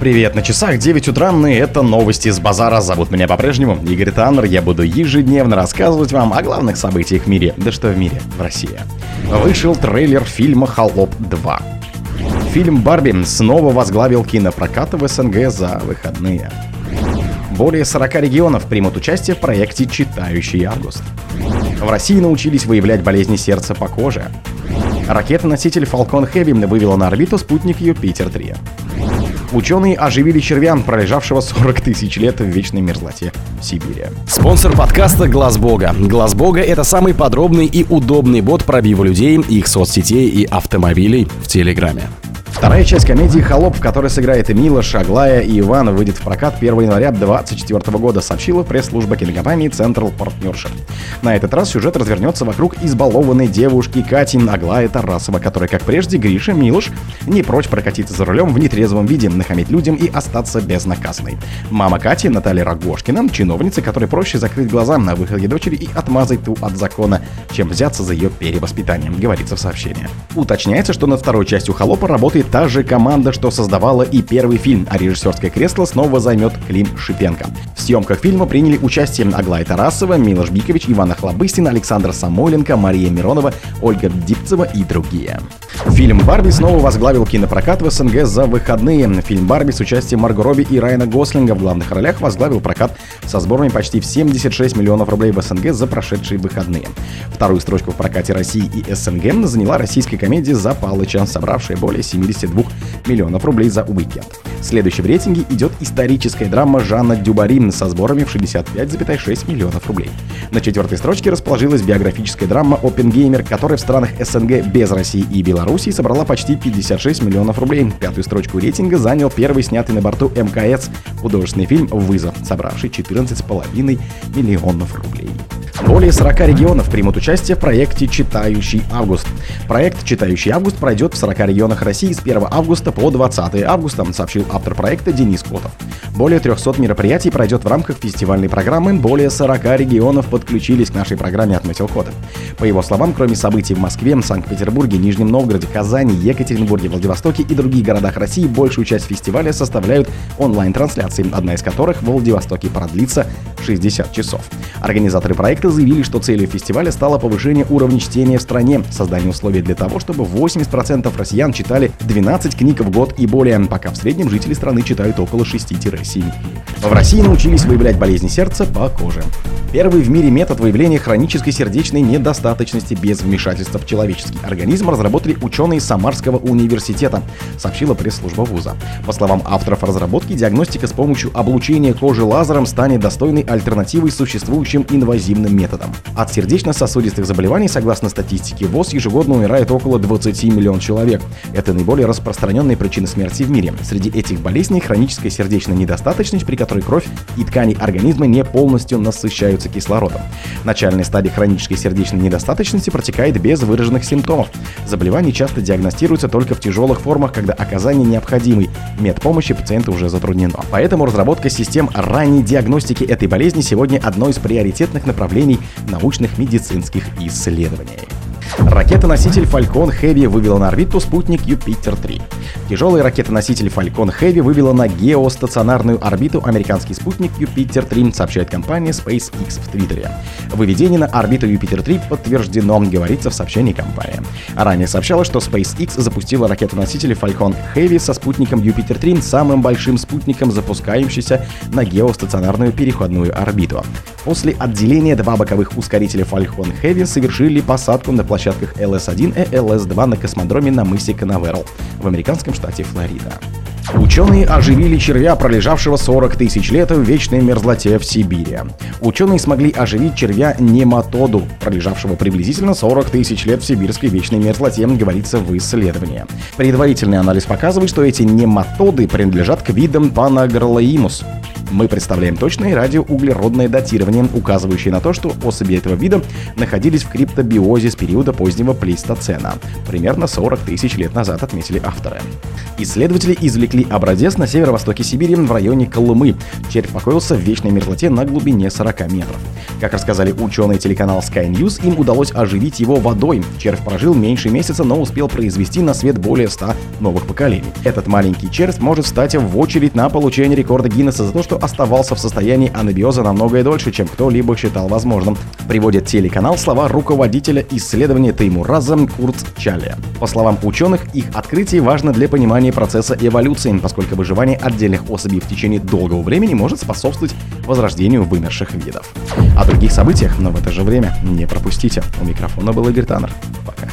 Привет, на часах 9 утра, и это новости с базара. Зовут меня по-прежнему Игорь Таннер. Я буду ежедневно рассказывать вам о главных событиях в мире. Да что в мире, в России. Вышел трейлер фильма «Холоп 2». Фильм «Барби» снова возглавил кинопрокат в СНГ за выходные. Более 40 регионов примут участие в проекте «Читающий август». В России научились выявлять болезни сердца по коже. Ракета-носитель Falcon Heavy вывела на орбиту спутник Юпитер-3. Ученые оживили червя, пролежавшего 40 тысяч лет в вечной мерзлоте Сибири. Спонсор подкаста Глаз Бога. Глаз Бога это самый подробный и удобный бот пробива людей, их соцсетей и автомобилей в Телеграме. Вторая часть комедии «Холоп», в которой сыграет Мила, Шаглая и Иван, выйдет в прокат 1 января 2024 года, сообщила пресс-служба кинокомпании Central Partnership. На этот раз сюжет развернется вокруг избалованной девушки Кати Аглая Тарасова, которая, как прежде, Гриша Милош, не прочь прокатиться за рулем в нетрезвом виде, нахамить людям и остаться безнаказанной. Мама Кати, Наталья Рогошкина, чиновница, которой проще закрыть глаза на выходе дочери и отмазать ту от закона, чем взяться за ее перевоспитанием, говорится в сообщении. Уточняется, что над второй частью «Холопа» работает та же команда, что создавала и первый фильм, а режиссерское кресло снова займет Клим Шипенко. В съемках фильма приняли участие Аглая Тарасова, Милош Бикович, Иван Охлобыстин, Александр Самойленко, Мария Миронова, Ольга Дипцева и другие. Фильм «Барби» снова возглавил кинопрокат в СНГ за выходные. Фильм «Барби» с участием Марго Робби и Райана Гослинга в главных ролях возглавил прокат со сборами почти в 76 миллионов рублей в СНГ за прошедшие выходные. Вторую строчку в прокате России и СНГ заняла российская комедия «За Палыча», собравшая более 72 миллионов рублей за уикенд. Следующей в рейтинге идет историческая драма Жанна Дюбарин со сборами в 65,6 миллионов рублей. На четвертой строчке расположилась биографическая драма «Опенгеймер», которая в странах СНГ без России и Белоруссии собрала почти 56 миллионов рублей. Пятую строчку рейтинга занял первый снятый на борту МКС художественный фильм «Вызов», собравший 14,5 миллионов рублей. Более 40 регионов примут участие в проекте «Читающий август». Проект «Читающий август» пройдет в 40 регионах России с 1 августа по 20 августа, сообщил автор проекта Денис Котов. Более 300 мероприятий пройдет в рамках фестивальной программы. Более 40 регионов подключились к нашей программе, отметил Котов. По его словам, кроме событий в Москве, Санкт-Петербурге, Нижнем Новгороде, Казани, Екатеринбурге, Владивостоке и других городах России большую часть фестиваля составляют онлайн-трансляции, одна из которых в Владивостоке продлится 60 часов. Организаторы проекта заявили, что целью фестиваля стало повышение уровня чтения в стране, создание условий для того, чтобы 80% россиян читали 12 книг в год и более, пока в среднем жители страны читают около 6-7 В России научились выявлять болезни сердца по коже. Первый в мире метод выявления хронической сердечной недостаточности без вмешательства в человеческий организм разработали ученые Самарского университета, сообщила пресс-служба вуза. По словам авторов разработки, диагностика с помощью облучения кожи лазером станет достойной альтернативой существующим инвазивным методам. От сердечно-сосудистых заболеваний, согласно статистике ВОЗ, ежегодно умирает около 20 миллионов человек. Это наиболее распространенные причины смерти в мире. Среди этих болезней хроническая сердечная недостаточность, при которой кровь и ткани организма не полностью насыщаются насыщаются кислородом. Начальная стадия хронической сердечной недостаточности протекает без выраженных симптомов. Заболевание часто диагностируется только в тяжелых формах, когда оказание необходимой медпомощи пациента уже затруднено. Поэтому разработка систем ранней диагностики этой болезни сегодня одно из приоритетных направлений научных медицинских исследований. Ракета-носитель Falcon Heavy вывела на орбиту спутник Юпитер-3. Тяжелый ракета-носитель Falcon Heavy вывела на геостационарную орбиту американский спутник Юпитер-3, сообщает компания SpaceX в Твиттере. Выведение на орбиту Юпитер-3 подтверждено, говорится в сообщении компании. Ранее сообщалось, что SpaceX запустила ракету-носитель Falcon Heavy со спутником Юпитер-3, самым большим спутником, запускающимся на геостационарную переходную орбиту. После отделения два боковых ускорителя Falcon Heavy совершили посадку на площадках LS-1 и LS-2 на космодроме на мысе Канаверал в американском штате Флорида. Ученые оживили червя, пролежавшего 40 тысяч лет в вечной мерзлоте в Сибири. Ученые смогли оживить червя нематоду, пролежавшего приблизительно 40 тысяч лет в сибирской вечной мерзлоте, говорится в исследовании. Предварительный анализ показывает, что эти нематоды принадлежат к видам Panagrolaemus, Мы представляем точное радиоуглеродное датирование, указывающее на то, что особи этого вида находились в криптобиозе с периода позднего плейстоцена, примерно 40 тысяч лет назад, отметили авторы. Исследователи извлекли образец на северо-востоке Сибири в районе Колымы. Червь покоился в вечной мерзлоте на глубине 40 метров. Как рассказали ученые телеканала Sky News, им удалось оживить его водой. Червь прожил меньше месяца, но успел произвести на свет более 100 новых поколений. Этот маленький червь может встать в очередь на получение рекорда Гиннесса за то, что оставался в состоянии анабиоза намного дольше, чем кто-либо считал возможным. Приводит телеканал слова руководителя исследования Теймураза Курцчаля. По словам ученых, их открытие важно для понимания процесса эволюции, поскольку выживание отдельных особей в течение долгого времени может способствовать возрождению вымерших видов. О других событиях, но в это же время не пропустите. У микрофона был Игорь Таннер. Пока.